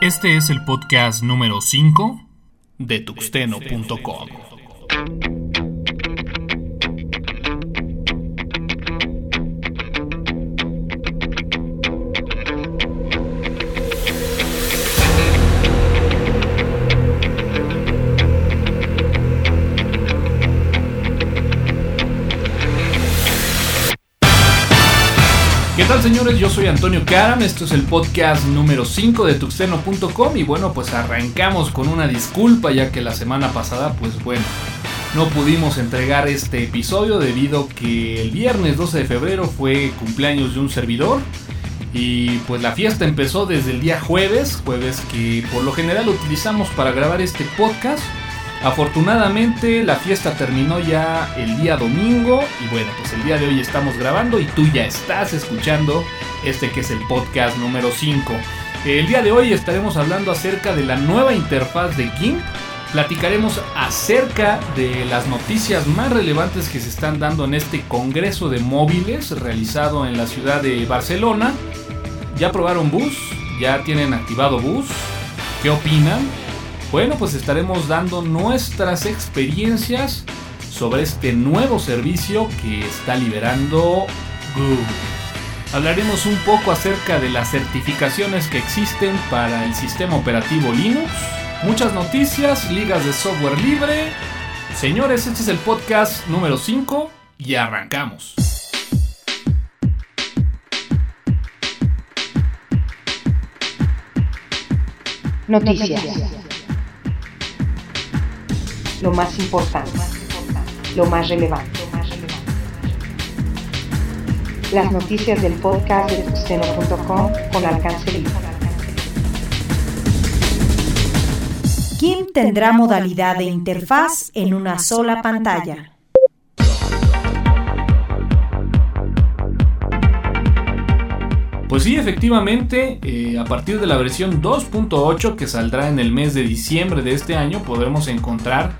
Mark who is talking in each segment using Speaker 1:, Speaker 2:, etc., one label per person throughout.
Speaker 1: Este es el podcast número 5 de tuxteno.com. ¿Qué tal señores? Yo soy Antonio Karam, esto es el podcast número 5 de tuxteno.com y bueno, pues arrancamos con una disculpa ya que la semana pasada pues bueno, no pudimos entregar este episodio debido que el viernes 12 de febrero fue cumpleaños de un servidor y pues la fiesta empezó desde el día jueves, jueves que por lo general utilizamos para grabar este podcast. Afortunadamente la fiesta terminó ya el día domingo y bueno, pues el día de hoy estamos grabando y tú ya estás escuchando este que es el podcast número 5. El día de hoy estaremos hablando acerca de la nueva interfaz de GIMP. Platicaremos acerca de las noticias más relevantes que se están dando en este Congreso de Móviles realizado en la ciudad de Barcelona. ¿Ya probaron bus? ¿Ya tienen activado bus? ¿Qué opinan? Bueno, pues estaremos dando nuestras experiencias sobre este nuevo servicio que está liberando Google. Hablaremos un poco acerca de las certificaciones que existen para el sistema operativo Linux. Muchas noticias, ligas de software libre. Señores, este es el podcast número 5 y arrancamos.
Speaker 2: Noticias. Lo más importante. Lo más relevante. Las noticias del podcast de tuxteno.com con alcance libre.
Speaker 3: GIMP tendrá modalidad de interfaz en una sola pantalla.
Speaker 1: Pues sí, efectivamente, eh, a partir de la versión 2.8 que saldrá en el mes de diciembre de este año, podremos encontrar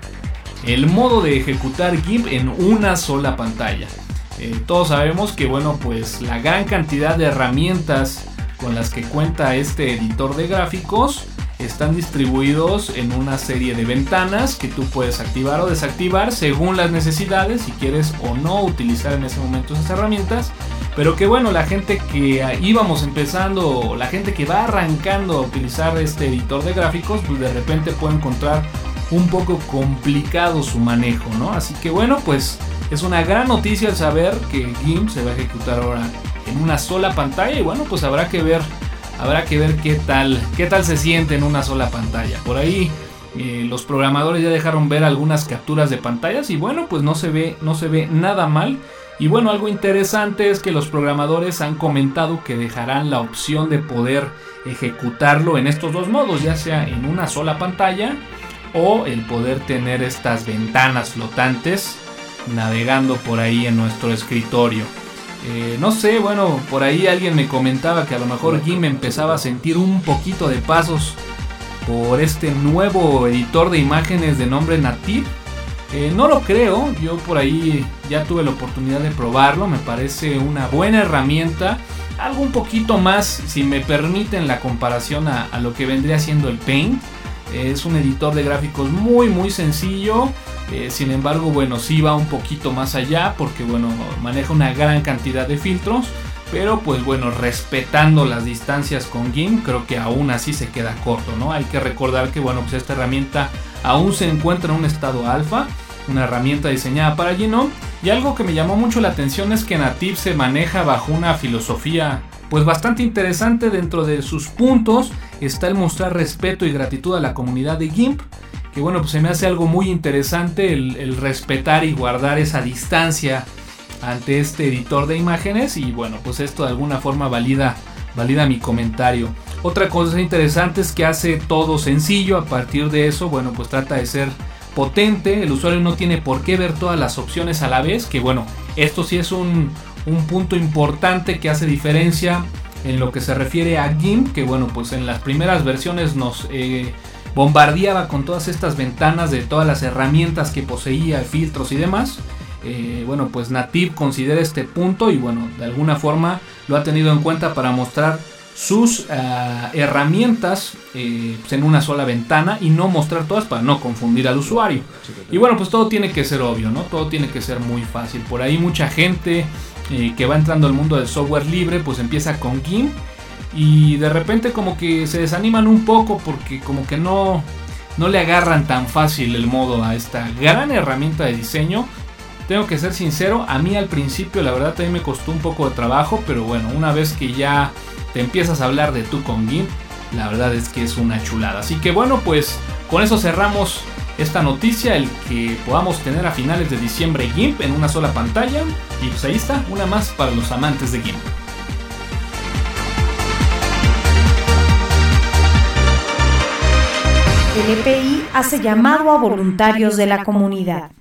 Speaker 1: el modo de ejecutar GIMP en una sola pantalla. Eh, todos sabemos que, bueno, pues la gran cantidad de herramientas con las que cuenta este editor de gráficos están distribuidos en una serie de ventanas que tú puedes activar o desactivar según las necesidades, si quieres o no utilizar en ese momento esas herramientas. Pero que bueno, la gente que íbamos empezando, la gente que va arrancando a utilizar este editor de gráficos, pues de repente puede encontrar un poco complicado su manejo, ¿no? Así que bueno, pues es una gran noticia el saber que GIMP se va a ejecutar ahora en una sola pantalla y bueno, pues habrá que ver habrá que ver qué tal, qué tal se siente en una sola pantalla. Por ahí eh, los programadores ya dejaron ver algunas capturas de pantallas y bueno, pues no se ve, no se ve nada mal. Y bueno, algo interesante es que los programadores han comentado que dejarán la opción de poder ejecutarlo en estos dos modos, ya sea en una sola pantalla o el poder tener estas ventanas flotantes navegando por ahí en nuestro escritorio. Eh, no sé, bueno, por ahí alguien me comentaba que a lo mejor GIMP empezaba a sentir un poquito de pasos por este nuevo editor de imágenes de nombre Native. Eh, no lo creo, yo por ahí ya tuve la oportunidad de probarlo, me parece una buena herramienta, algo un poquito más, si me permiten la comparación a, lo que vendría siendo el Paint. Es un editor de gráficos muy muy sencillo, eh, sin embargo, bueno, sí va un poquito más allá porque, bueno, maneja una gran cantidad de filtros. Pero pues bueno, respetando las distancias con GIMP, creo que aún así se queda corto, ¿no? Hay que recordar que, bueno, pues esta herramienta aún se encuentra en un estado alfa, una herramienta diseñada para Genome. Y algo que me llamó mucho la atención es que Native se maneja bajo una filosofía pues bastante interesante dentro de sus puntos está el mostrar respeto y gratitud a la comunidad de GIMP que bueno, pues se me hace algo muy interesante el, respetar y guardar esa distancia ante este editor de imágenes y bueno, pues esto de alguna forma valida, valida mi comentario. Otra cosa interesante es que hace todo sencillo, a partir de eso, bueno, pues trata de ser potente, el usuario no tiene por qué ver todas las opciones a la vez, que bueno, esto sí es un, un punto importante que hace diferencia en lo que se refiere a GIMP, que bueno, pues en las primeras versiones nos... Eh, bombardeaba con todas estas ventanas de todas las herramientas que poseía, filtros y demás. eh, bueno, pues Native considera este punto y bueno, de alguna forma lo ha tenido en cuenta para mostrar sus ah, herramientas eh, pues, en una sola ventana y no mostrar todas para no confundir al usuario. Y bueno, pues todo tiene que ser obvio, ¿no? Todo tiene que ser muy fácil. Por ahí mucha gente eh, que va entrando al mundo del software libre, pues empieza con GIMP y de repente como que se desaniman un poco porque como que no, no le agarran tan fácil el modo a esta gran herramienta de diseño tengo que ser sincero, a mí al principio la verdad también me costó un poco de trabajo, pero bueno, una vez que ya te empiezas a hablar de tu con GIMP, la verdad es que es una chulada. Así que bueno, pues con eso cerramos esta noticia, el que podamos tener a finales de diciembre GIMP en una sola pantalla. Y pues ahí está, una más para los amantes de GIMP.
Speaker 3: El EPI hace llamado a voluntarios de la comunidad.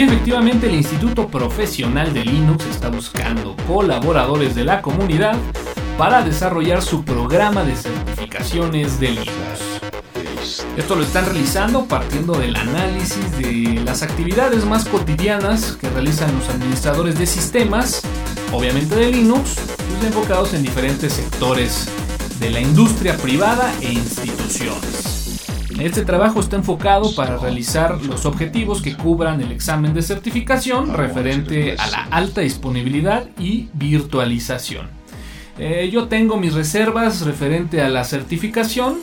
Speaker 1: Sí, efectivamente el Instituto Profesional de Linux está buscando colaboradores de la comunidad para desarrollar su programa de certificaciones de Linux. Esto lo están realizando partiendo del análisis de las actividades más cotidianas que realizan los administradores de sistemas, obviamente de Linux, pues enfocados en diferentes sectores de la industria privada e instituciones. Este trabajo está enfocado para realizar los objetivos que cubran el examen de certificación referente a la alta disponibilidad y virtualización. Eh, yo tengo mis reservas referente a la certificación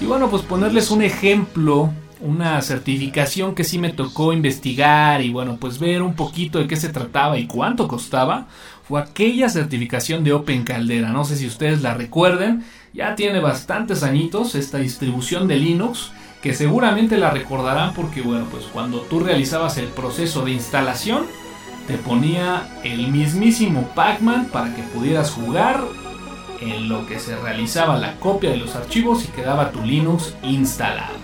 Speaker 1: y bueno, pues ponerles un ejemplo, una certificación que sí me tocó investigar y bueno, pues ver un poquito de qué se trataba y cuánto costaba, fue aquella certificación de Open Caldera. No sé si ustedes la recuerden, ya tiene bastantes añitos esta distribución de Linux que seguramente la recordarán porque bueno, pues cuando tú realizabas el proceso de instalación te ponía el mismísimo Pac-Man para que pudieras jugar en lo que se realizaba la copia de los archivos y quedaba tu Linux instalado.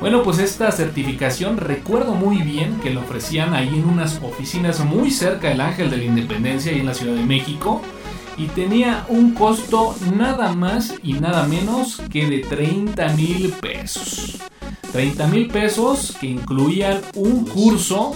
Speaker 1: Bueno, pues esta certificación recuerdo muy bien que lo ofrecían ahí en unas oficinas muy cerca del Ángel de la Independencia, y en la Ciudad de México y tenía un costo nada más y nada menos que de 30 mil pesos. 30 mil pesos que incluían un curso,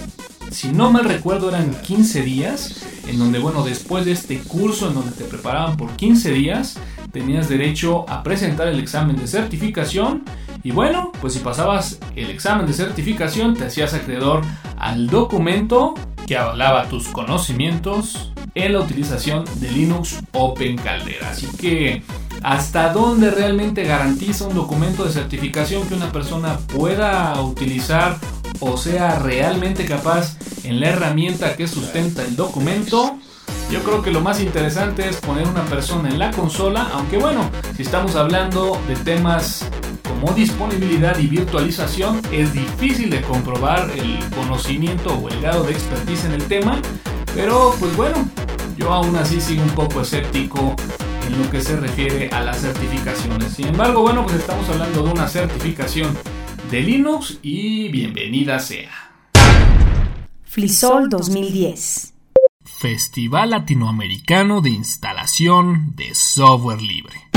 Speaker 1: si no mal recuerdo eran 15 días, en donde bueno, después de este curso en donde te preparaban por 15 días, tenías derecho a presentar el examen de certificación y bueno, pues si pasabas el examen de certificación te hacías acreedor al documento que avalaba tus conocimientos en la utilización de Linux Open Caldera. Así que, ¿hasta dónde realmente garantiza un documento de certificación que una persona pueda utilizar o sea realmente capaz en la herramienta que sustenta el documento? Yo creo que lo más interesante es poner una persona en la consola, aunque bueno, si estamos hablando de temas como disponibilidad y virtualización, es difícil de comprobar el conocimiento o el grado de expertise en el tema, pero pues bueno, yo aún así sigo un poco escéptico en lo que se refiere a las certificaciones. Sin embargo, bueno, pues estamos hablando de una certificación de Linux y bienvenida sea.
Speaker 3: Flisol 2010.
Speaker 1: Festival Latinoamericano de Instalación de Software Libre.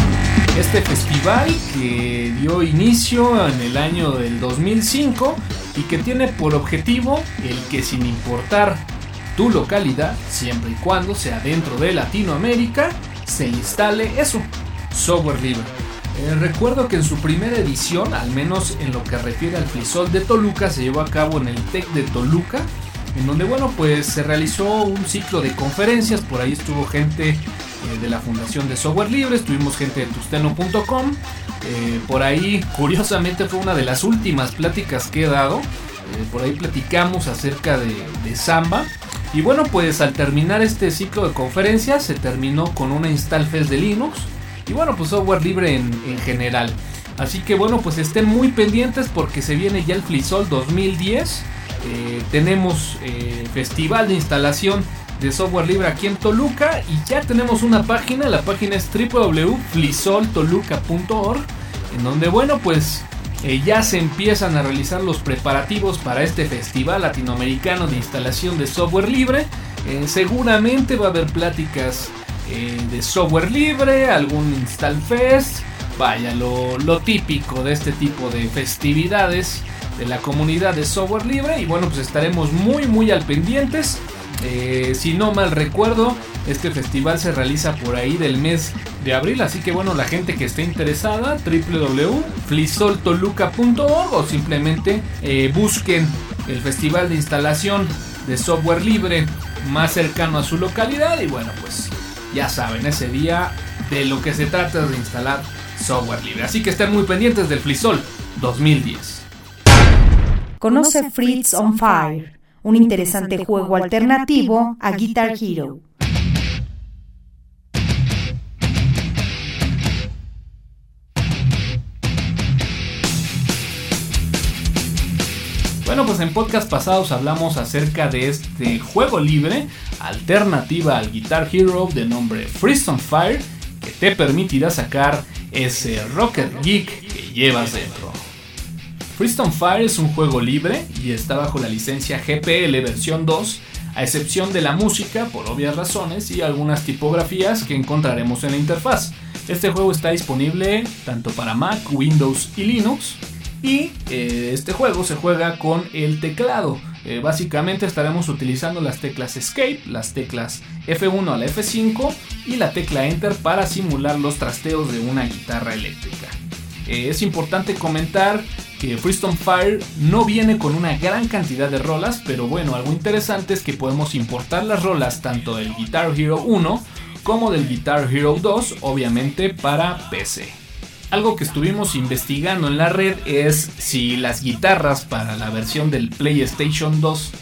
Speaker 1: Este festival que dio inicio en el año del 2005 y que tiene por objetivo el que sin importar tu localidad, siempre y cuando sea dentro de Latinoamérica, se instale eso, software libre. Eh, recuerdo que en su primera edición, al menos en lo que refiere al Flisol de Toluca, se llevó a cabo en el TEC de Toluca, en donde bueno, pues se realizó un ciclo de conferencias, por ahí estuvo gente eh, de la Fundación de Software Libre, estuvimos gente de tusteno.com, eh, por ahí curiosamente fue una de las últimas pláticas que he dado, por ahí platicamos acerca de, de Samba, y bueno, pues al terminar este ciclo de conferencias se terminó con una install fest de Linux y bueno, pues software libre en, general. Así que bueno, pues estén muy pendientes porque se viene ya el FliSol 2010. Eh, tenemos eh, festival de instalación de software libre aquí en Toluca y ya tenemos una página, la página es www.flisoltoluca.org en donde bueno, pues ya se empiezan a realizar los preparativos para este festival latinoamericano de instalación de software libre. Eh, seguramente va a haber pláticas eh, de software libre, algún install fest, vaya, lo, lo, típico de este tipo de festividades. de la comunidad de software libre y bueno pues estaremos muy muy al pendientes. Eh, si no mal recuerdo, este festival se realiza por ahí del mes de abril, así que bueno, la gente que esté interesada, www.flisoltoluca.org o simplemente eh, busquen el festival de instalación de software libre más cercano a su localidad y bueno, pues ya saben, ese día de lo que se trata es de instalar software libre. Así que estén muy pendientes del Flisol 2010.
Speaker 3: Conoce Fritz on Fire, un interesante juego alternativo a Guitar Hero.
Speaker 1: En podcast pasados hablamos acerca de este juego libre, alternativa al Guitar Hero de nombre Freeze Fire, que te permitirá sacar ese Rocker Geek que llevas dentro. Freeze on Fire es un juego libre y está bajo la licencia GPL versión 2, a excepción de la música por obvias razones y algunas tipografías que encontraremos en la interfaz. Este juego está disponible tanto para Mac, Windows y Linux y eh, este juego se juega con el teclado. Eh, básicamente estaremos utilizando las teclas Escape, las teclas F1 a la F5 y la tecla Enter para simular los trasteos de una guitarra eléctrica. Eh, es importante comentar que Freestone Fire no viene con una gran cantidad de rolas, pero bueno, algo interesante es que podemos importar las rolas tanto del Guitar Hero 1 como del Guitar Hero 2, obviamente para PC. Algo que estuvimos investigando en la red es si las guitarras para la versión del PlayStation 2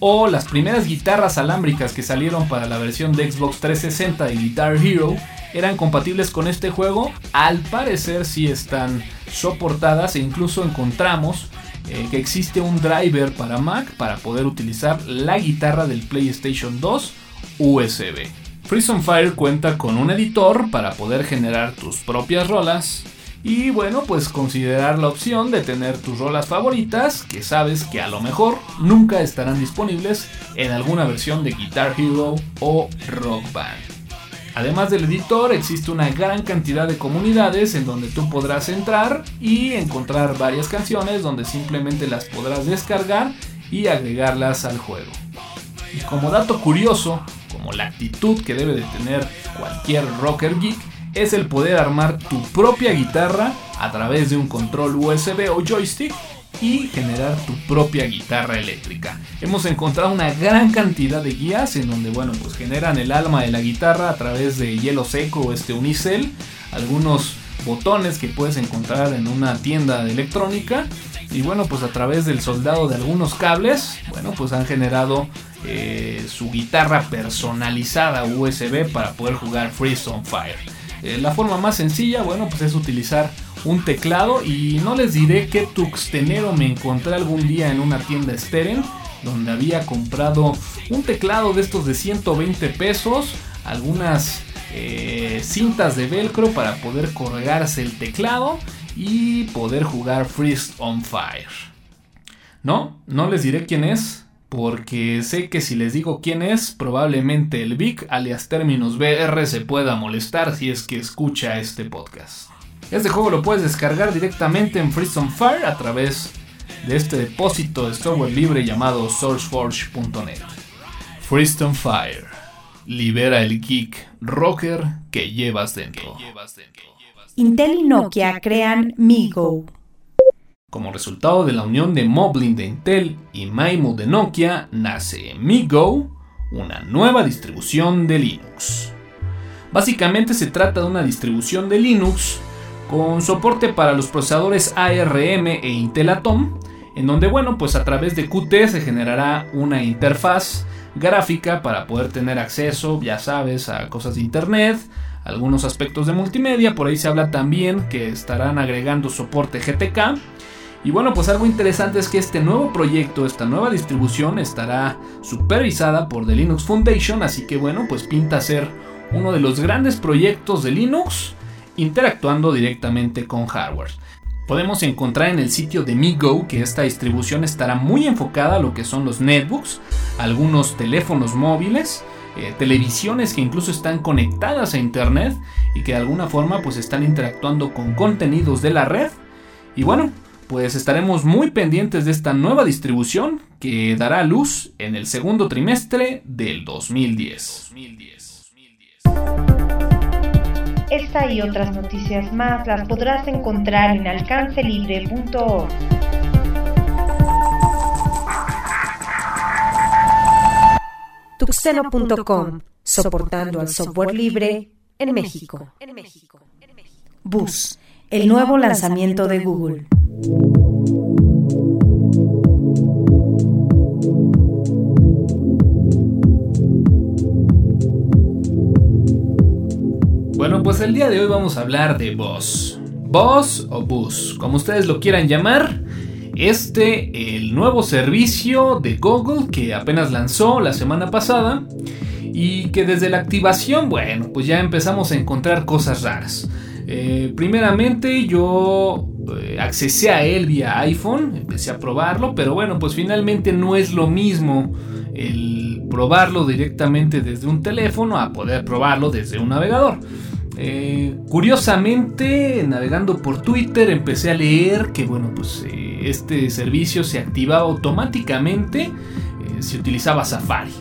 Speaker 1: o las primeras guitarras alámbricas que salieron para la versión de Xbox 360 de Guitar Hero eran compatibles con este juego. Al parecer sí están soportadas e incluso encontramos eh, que existe un driver para Mac para poder utilizar la guitarra del PlayStation 2 USB. Freeze Fire cuenta con un editor para poder generar tus propias rolas, y bueno, pues considerar la opción de tener tus rolas favoritas que sabes que a lo mejor nunca estarán disponibles en alguna versión de Guitar Hero o Rock Band. Además del editor, existe una gran cantidad de comunidades en donde tú podrás entrar y encontrar varias canciones donde simplemente las podrás descargar y agregarlas al juego. Y como dato curioso, como la actitud que debe de tener cualquier rocker geek, es el poder armar tu propia guitarra a través de un control USB o joystick y generar tu propia guitarra eléctrica. Hemos encontrado una gran cantidad de guías en donde, bueno, pues generan el alma de la guitarra a través de hielo seco o este unicel, algunos botones que puedes encontrar en una tienda de electrónica y bueno, pues a través del soldado de algunos cables, bueno, pues han generado eh, su guitarra personalizada USB para poder jugar Freeze on Fire. Eh, la forma más sencilla, bueno, pues es utilizar un teclado y no les diré qué tuxtenero me encontré algún día en una tienda Steren donde había comprado un teclado de estos de 120 pesos, algunas eh, cintas de velcro para poder colgarse el teclado y poder jugar Freeze on Fire. No, no les diré quién es, porque sé que si les digo quién es, probablemente el Vic, alias términos BR, se pueda molestar si es que escucha este podcast. Este juego lo puedes descargar directamente en Free Fire a través de este depósito de software libre llamado sourceforge.net. Freestone Fire. Libera el geek rocker que llevas dentro.
Speaker 3: Intel y Nokia crean MiGo
Speaker 1: como resultado de la unión de Moblin de Intel y Maimo de Nokia, nace MiGo, una nueva distribución de Linux. Básicamente se trata de una distribución de Linux con soporte para los procesadores ARM e Intel Atom, en donde bueno, pues a través de Qt se generará una interfaz gráfica para poder tener acceso, ya sabes, a cosas de internet, algunos aspectos de multimedia, por ahí se habla también que estarán agregando soporte GTK y bueno, pues algo interesante es que este nuevo proyecto, esta nueva distribución estará supervisada por The Linux Foundation, así que bueno, pues pinta ser uno de los grandes proyectos de Linux interactuando directamente con hardware. Podemos encontrar en el sitio de MiGo que esta distribución estará muy enfocada a lo que son los netbooks, algunos teléfonos móviles, eh, televisiones que incluso están conectadas a internet y que de alguna forma pues están interactuando con contenidos de la red. Y bueno, pues estaremos muy pendientes de esta nueva distribución que dará luz en el segundo trimestre del 2010. 2010.
Speaker 2: Esta y otras noticias más las podrás encontrar en alcancelibre.org.
Speaker 3: Tuxeno.com, soportando al software libre en México. Bus, el nuevo lanzamiento de Google.
Speaker 1: Bueno, pues el día de hoy vamos a hablar de Boss. Boss o Bus, como ustedes lo quieran llamar. Este, el nuevo servicio de Google que apenas lanzó la semana pasada y que desde la activación, bueno, pues ya empezamos a encontrar cosas raras. Eh, primeramente yo eh, accesé a él vía iPhone, empecé a probarlo, pero bueno, pues finalmente no es lo mismo el probarlo directamente desde un teléfono a poder probarlo desde un navegador. Eh, curiosamente, navegando por Twitter, empecé a leer que bueno, pues este servicio se activaba automáticamente si utilizaba Safari.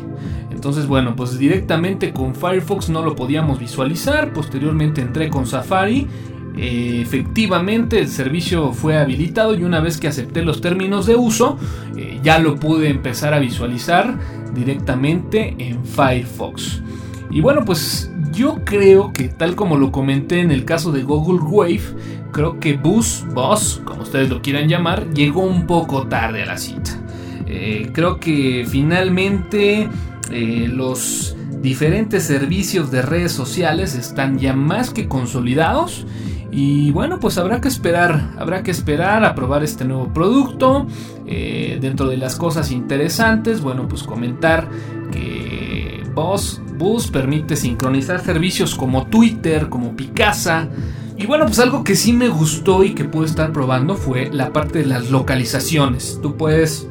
Speaker 1: Entonces, bueno, pues directamente con Firefox no lo podíamos visualizar. Posteriormente entré con Safari. Efectivamente el servicio fue habilitado y una vez que acepté los términos de uso eh, ya lo pude empezar a visualizar directamente en Firefox. Y bueno, pues yo creo que tal como lo comenté en el caso de Google Wave, creo que Bus, Boss, como ustedes lo quieran llamar, llegó un poco tarde a la cita. Eh, creo que finalmente eh, los diferentes servicios de redes sociales están ya más que consolidados. Y bueno, pues habrá que esperar, habrá que esperar a probar este nuevo producto. Eh, dentro de las cosas interesantes, bueno, pues comentar que Boss Bus permite sincronizar servicios como Twitter, como Picasa. Y bueno, pues algo que sí me gustó y que pude estar probando fue la parte de las localizaciones. Tú puedes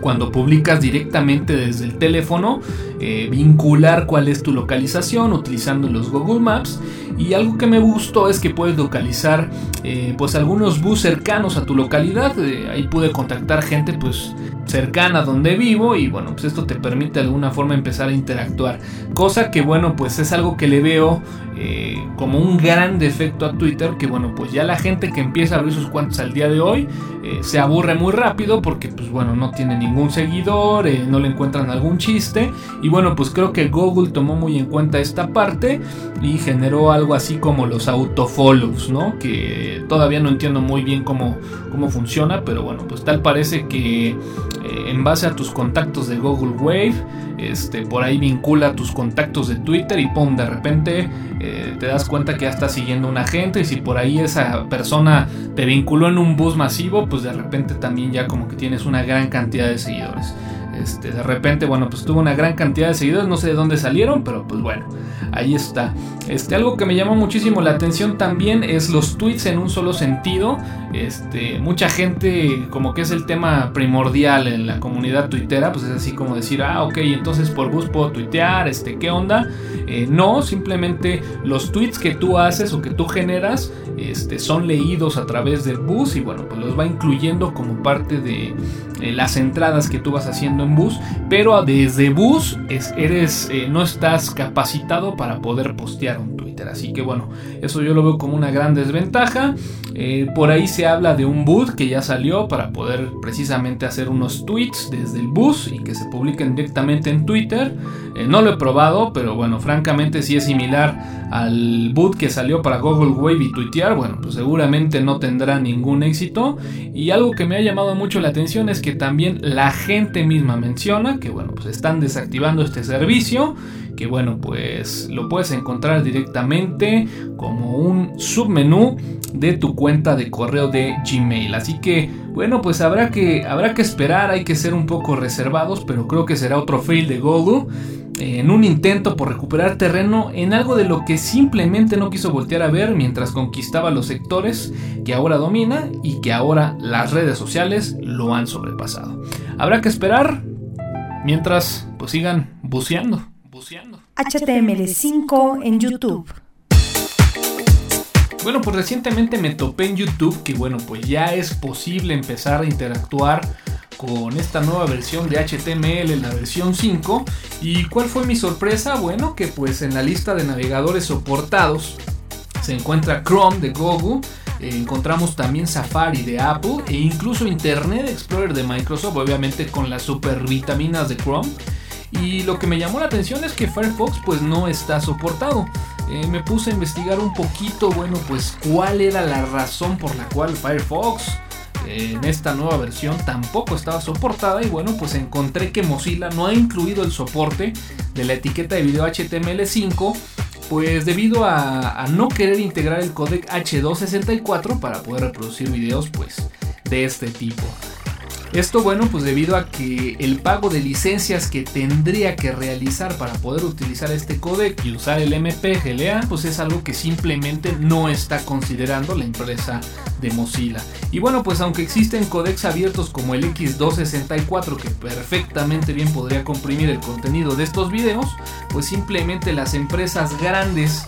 Speaker 1: cuando publicas directamente desde el teléfono, eh, vincular cuál es tu localización utilizando los Google Maps. Y algo que me gustó es que puedes localizar eh, pues algunos bus cercanos a tu localidad. Eh, ahí pude contactar gente pues cercana donde vivo y bueno pues esto te permite de alguna forma empezar a interactuar. Cosa que bueno pues es algo que le veo como un gran defecto a Twitter que bueno pues ya la gente que empieza a abrir sus cuentas al día de hoy se aburre muy rápido porque pues bueno no tiene ningún seguidor, no le encuentran algún chiste y bueno, pues creo que Google tomó muy en cuenta esta parte y generó algo así como los autofollows, ¿no? Que todavía no entiendo muy bien cómo, cómo funciona, pero bueno, pues tal parece que eh, en base a tus contactos de Google Wave, este, por ahí vincula tus contactos de Twitter y pum, de repente eh, te das cuenta que ya estás siguiendo a una gente y si por ahí esa persona te vinculó en un bus masivo, pues de repente también ya como que tienes una gran cantidad de seguidores. Este, de repente, bueno, pues tuvo una gran cantidad de seguidores, no sé de dónde salieron, pero pues bueno, ahí está. Este, algo que me llamó muchísimo la atención también es los tweets en un solo sentido. Este, mucha gente, como que es el tema primordial en la comunidad tuitera, pues es así como decir, ah, ok, entonces por bus puedo tuitear, este, ¿qué onda? Eh, no, simplemente los tweets que tú haces o que tú generas este, son leídos a través del bus y bueno, pues los va incluyendo como parte de eh, las entradas que tú vas haciendo en bus, pero desde bus eres, eh, no estás capacitado para poder postear un Así que bueno, eso yo lo veo como una gran desventaja. Eh, por ahí se habla de un boot que ya salió para poder precisamente hacer unos tweets desde el bus y que se publiquen directamente en Twitter. no lo he probado, pero bueno, francamente si es similar al boot que salió para Google Wave y tuitear, bueno, pues seguramente no tendrá ningún éxito. Y algo que me ha llamado mucho la atención es que también la gente misma menciona que bueno, pues están desactivando este servicio, que bueno, pues lo puedes encontrar directamente como un submenú de tu cuenta de correo de Gmail. Así que bueno, pues habrá que habrá que esperar, hay que ser un poco reservados, pero creo que será otro fail de Google en un intento por recuperar terreno en algo de lo que simplemente no quiso voltear a ver mientras conquistaba los sectores que ahora domina y que ahora las redes sociales lo han sobrepasado. Habrá que esperar mientras pues sigan buceando, buceando.
Speaker 3: HTML5 en YouTube.
Speaker 1: Bueno, pues recientemente me topé en YouTube que bueno, pues ya es posible empezar a interactuar con esta nueva versión de HTML, la versión 5. ¿Y cuál fue mi sorpresa? Bueno, que pues en la lista de navegadores soportados se encuentra Chrome de Google, encontramos también Safari de Apple e incluso Internet Explorer de Microsoft, obviamente con las super vitaminas de Chrome. Y lo que me llamó la atención es que Firefox pues no está soportado. Eh, me puse a investigar un poquito, bueno, pues cuál era la razón por la cual Firefox eh, en esta nueva versión tampoco estaba soportada y bueno, pues encontré que Mozilla no ha incluido el soporte de la etiqueta de video HTML5 pues debido a, no querer integrar el codec H264 para poder reproducir videos pues de este tipo. Esto bueno pues debido a que el pago de licencias que tendría que realizar para poder utilizar este codec y usar el MPGLA pues es algo que simplemente no está considerando la empresa de Mozilla. Y bueno pues aunque existen codecs abiertos como el X264 que perfectamente bien podría comprimir el contenido de estos videos pues simplemente las empresas grandes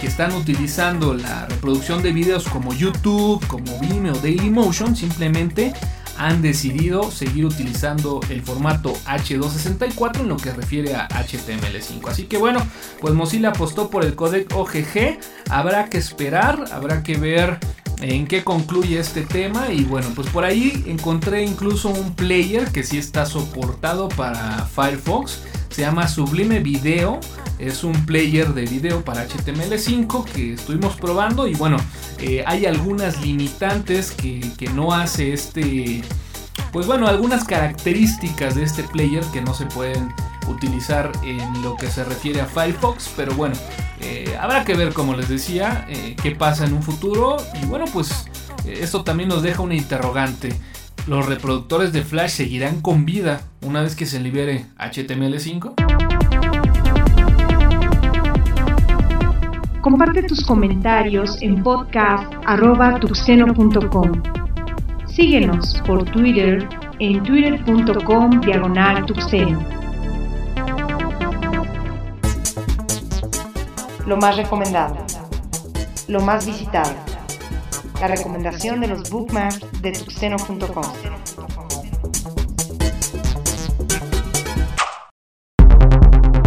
Speaker 1: que están utilizando la reproducción de videos como YouTube, como Vimeo, Dailymotion, simplemente han decidido seguir utilizando el formato H264 en lo que refiere a HTML5. Así que bueno, pues Mozilla apostó por el codec OGG. Habrá que esperar, habrá que ver en qué concluye este tema y bueno pues por ahí encontré incluso un player que sí está soportado para Firefox se llama Sublime Video es un player de video para HTML5 que estuvimos probando y bueno, eh, hay algunas limitantes que, que, no hace este, pues bueno, algunas características de este player que no se pueden utilizar en lo que se refiere a Firefox, pero bueno, eh, habrá que ver, como les decía, eh, qué pasa en un futuro y bueno, pues esto también nos deja una interrogante. ¿Los reproductores de Flash seguirán con vida una vez que se libere HTML5?
Speaker 2: Comparte tus comentarios en podcast.tuxeno.com. Síguenos por Twitter en twitter.com diagonal tuxeno. Lo más recomendado. Lo más visitado. La recomendación de los bookmarks de tuxeno.com.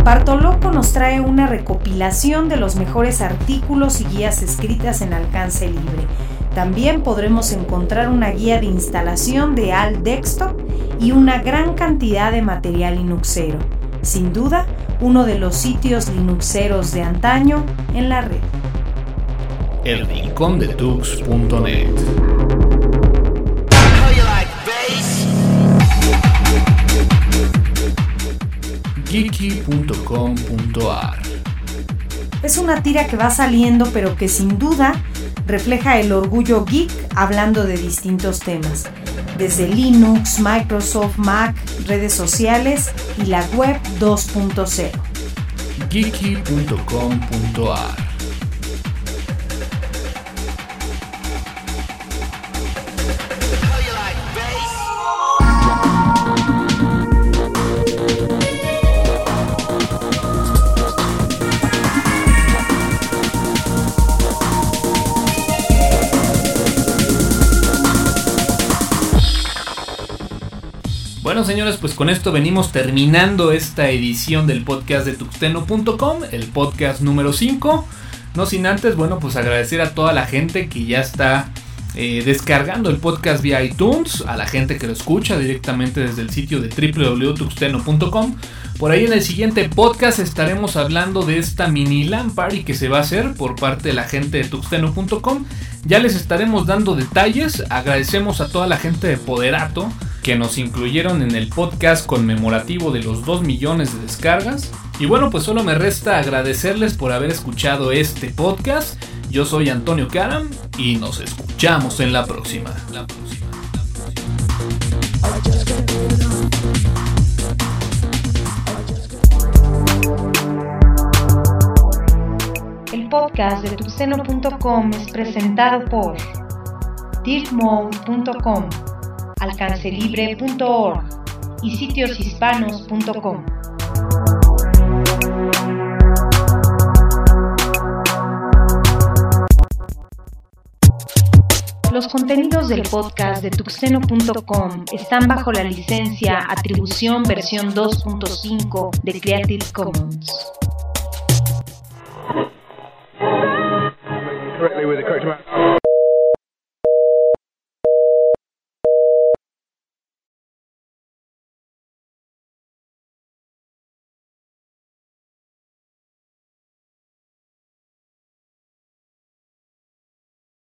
Speaker 3: Bartoloco nos trae una recopilación de los mejores artículos y guías escritas en alcance libre. También podremos encontrar una guía de instalación de Alt Desktop y una gran cantidad de material Linuxero. Sin duda, uno de los sitios Linuxeros de antaño en la red.
Speaker 1: El geeky.com.ar.
Speaker 3: Es una tira que va saliendo pero que sin duda refleja el orgullo geek hablando de distintos temas, desde Linux, Microsoft, Mac, redes sociales y la web 2.0.
Speaker 1: geeky.com.ar señores, pues con esto venimos terminando esta edición del podcast de tuxteno.com, el podcast número 5. No sin antes, bueno, pues agradecer a toda la gente que ya está eh, descargando el podcast vía iTunes, a la gente que lo escucha directamente desde el sitio de www.tuxteno.com. Por ahí en el siguiente podcast estaremos hablando de esta mini LAN party que se va a hacer por parte de la gente de tuxteno.com. Ya les estaremos dando detalles. Agradecemos a toda la gente de Poderato que nos incluyeron en el podcast conmemorativo de los 2 millones de descargas. Y bueno, pues solo me resta agradecerles por haber escuchado este podcast. Yo soy Antonio Karam y nos escuchamos en la próxima.
Speaker 2: El podcast de tuxeno.com es presentado por deepmode.com alcancelibre.org y sitioshispanos.com.
Speaker 3: Los contenidos del podcast de tuxeno.com están bajo la licencia Atribución versión 2.5 de Creative Commons.